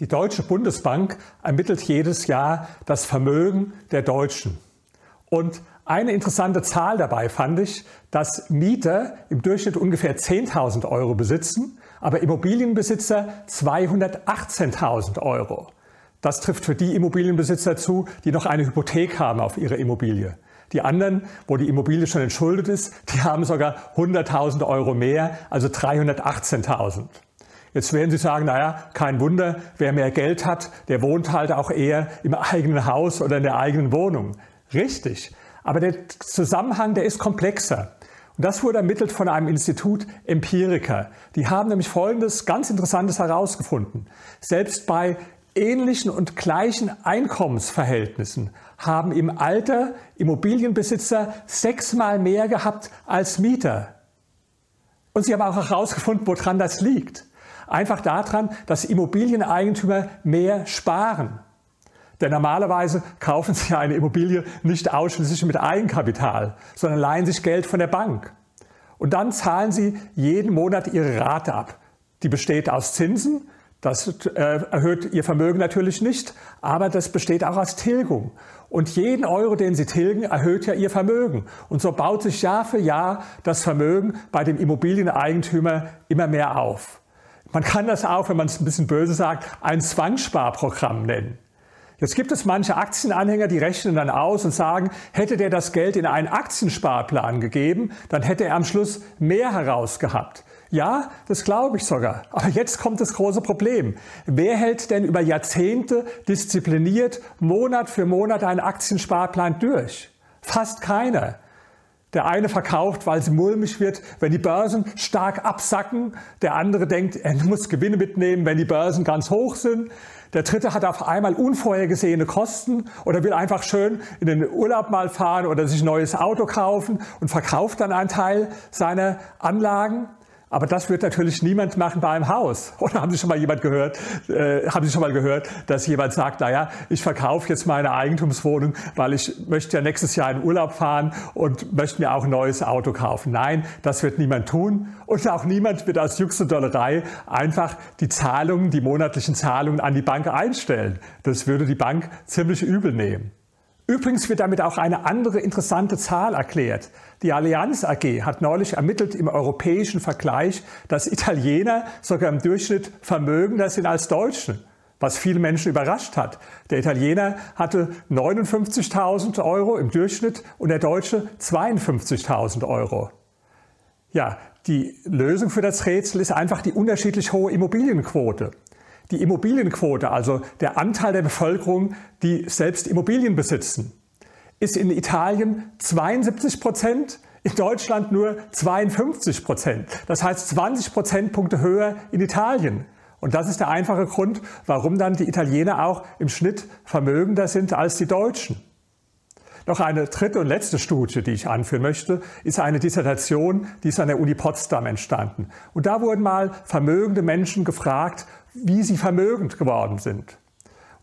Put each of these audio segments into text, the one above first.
Die Deutsche Bundesbank ermittelt jedes Jahr das Vermögen der Deutschen. Und eine interessante Zahl dabei fand ich, dass Mieter im Durchschnitt ungefähr 10.000 Euro besitzen, aber Immobilienbesitzer 218.000 Euro. Das trifft für die Immobilienbesitzer zu, die noch eine Hypothek haben auf ihre Immobilie. Die anderen, wo die Immobilie schon entschuldet ist, die haben sogar 100.000 Euro mehr, also 318.000. Jetzt werden Sie sagen, naja, kein Wunder, wer mehr Geld hat, der wohnt halt auch eher im eigenen Haus oder in der eigenen Wohnung. Richtig. Aber der Zusammenhang, der ist komplexer. Und das wurde ermittelt von einem Institut Empiriker. Die haben nämlich Folgendes ganz Interessantes herausgefunden. Selbst bei ähnlichen und gleichen Einkommensverhältnissen haben im Alter Immobilienbesitzer sechsmal mehr gehabt als Mieter. Und sie haben auch herausgefunden, woran das liegt. Einfach daran, dass Immobilieneigentümer mehr sparen. Denn normalerweise kaufen sie eine Immobilie nicht ausschließlich mit Eigenkapital, sondern leihen sich Geld von der Bank. Und dann zahlen sie jeden Monat ihre Rate ab. Die besteht aus Zinsen, das äh, erhöht ihr Vermögen natürlich nicht, aber das besteht auch aus Tilgung. Und jeden Euro, den Sie tilgen, erhöht ja Ihr Vermögen. Und so baut sich Jahr für Jahr das Vermögen bei dem Immobilieneigentümer immer mehr auf. Man kann das auch, wenn man es ein bisschen böse sagt, ein Zwangssparprogramm nennen. Jetzt gibt es manche Aktienanhänger, die rechnen dann aus und sagen, hätte der das Geld in einen Aktiensparplan gegeben, dann hätte er am Schluss mehr herausgehabt. Ja, das glaube ich sogar. Aber jetzt kommt das große Problem. Wer hält denn über Jahrzehnte diszipliniert Monat für Monat einen Aktiensparplan durch? Fast keiner. Der eine verkauft, weil es mulmig wird, wenn die Börsen stark absacken. Der andere denkt, er muss Gewinne mitnehmen, wenn die Börsen ganz hoch sind. Der dritte hat auf einmal unvorhergesehene Kosten oder will einfach schön in den Urlaub mal fahren oder sich ein neues Auto kaufen und verkauft dann einen Teil seiner Anlagen. Aber das wird natürlich niemand machen bei einem Haus. Oder haben Sie schon mal jemand gehört, äh, haben Sie schon mal gehört, dass jemand sagt, naja, ich verkaufe jetzt meine Eigentumswohnung, weil ich möchte ja nächstes Jahr in Urlaub fahren und möchte mir auch ein neues Auto kaufen. Nein, das wird niemand tun. Und auch niemand wird aus Jux und Dollerei einfach die Zahlungen, die monatlichen Zahlungen an die Bank einstellen. Das würde die Bank ziemlich übel nehmen. Übrigens wird damit auch eine andere interessante Zahl erklärt. Die Allianz AG hat neulich ermittelt im europäischen Vergleich, dass Italiener sogar im Durchschnitt vermögender sind als Deutsche, was viele Menschen überrascht hat. Der Italiener hatte 59.000 Euro im Durchschnitt und der Deutsche 52.000 Euro. Ja, die Lösung für das Rätsel ist einfach die unterschiedlich hohe Immobilienquote die Immobilienquote, also der Anteil der Bevölkerung, die selbst Immobilien besitzen, ist in Italien 72 Prozent, in Deutschland nur 52 Prozent. Das heißt 20 Prozentpunkte höher in Italien. Und das ist der einfache Grund, warum dann die Italiener auch im Schnitt vermögender sind als die Deutschen. Noch eine dritte und letzte Studie, die ich anführen möchte, ist eine Dissertation, die ist an der Uni Potsdam entstanden. Und da wurden mal vermögende Menschen gefragt, wie sie vermögend geworden sind.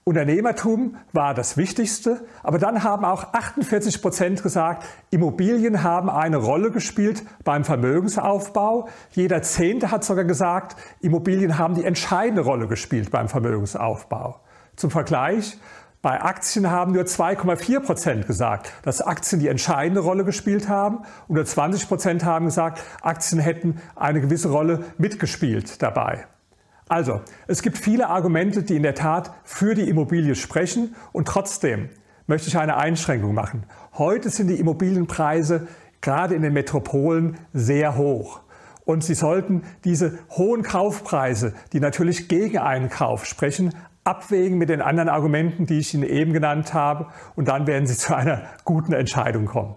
Unternehmertum war das Wichtigste, aber dann haben auch 48 Prozent gesagt, Immobilien haben eine Rolle gespielt beim Vermögensaufbau. Jeder Zehnte hat sogar gesagt, Immobilien haben die entscheidende Rolle gespielt beim Vermögensaufbau. Zum Vergleich, bei Aktien haben nur 2,4 Prozent gesagt, dass Aktien die entscheidende Rolle gespielt haben und nur 20 Prozent haben gesagt, Aktien hätten eine gewisse Rolle mitgespielt dabei. Also, es gibt viele Argumente, die in der Tat für die Immobilie sprechen und trotzdem möchte ich eine Einschränkung machen. Heute sind die Immobilienpreise gerade in den Metropolen sehr hoch. Und Sie sollten diese hohen Kaufpreise, die natürlich gegen einen Kauf sprechen, abwägen mit den anderen Argumenten, die ich Ihnen eben genannt habe, und dann werden Sie zu einer guten Entscheidung kommen.